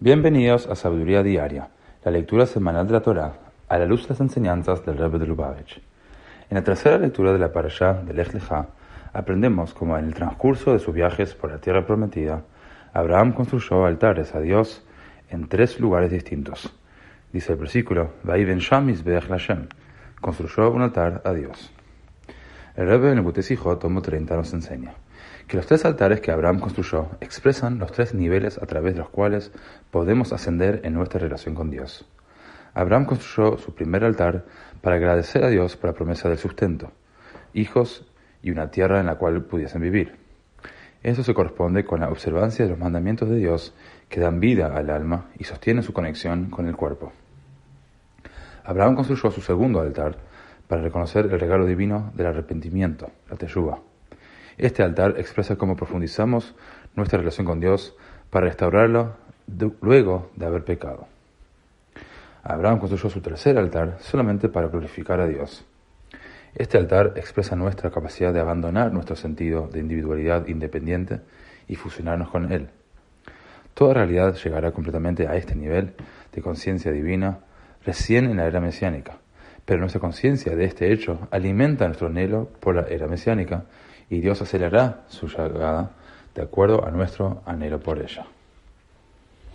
Bienvenidos a Sabiduría Diaria, la lectura semanal de la Torá, a la luz de las enseñanzas del Rebbe de Lubavitch. En la tercera lectura de la Parashá de Lech Lecha, aprendemos cómo en el transcurso de sus viajes por la tierra prometida, Abraham construyó altares a Dios en tres lugares distintos. Dice el versículo, ben Sham Lashem, construyó un altar a Dios. El Rebbe en el Butesijot, tomo 30, nos enseña que los tres altares que Abraham construyó expresan los tres niveles a través de los cuales podemos ascender en nuestra relación con Dios. Abraham construyó su primer altar para agradecer a Dios por la promesa del sustento, hijos y una tierra en la cual pudiesen vivir. Eso se corresponde con la observancia de los mandamientos de Dios que dan vida al alma y sostienen su conexión con el cuerpo. Abraham construyó su segundo altar para reconocer el regalo divino del arrepentimiento, la teyuba. Este altar expresa cómo profundizamos nuestra relación con Dios para restaurarlo luego de haber pecado. Abraham construyó su tercer altar solamente para glorificar a Dios. Este altar expresa nuestra capacidad de abandonar nuestro sentido de individualidad independiente y fusionarnos con Él. Toda realidad llegará completamente a este nivel de conciencia divina recién en la era mesiánica, pero nuestra conciencia de este hecho alimenta nuestro anhelo por la era mesiánica y Dios acelerará su llegada de acuerdo a nuestro anhelo por ella.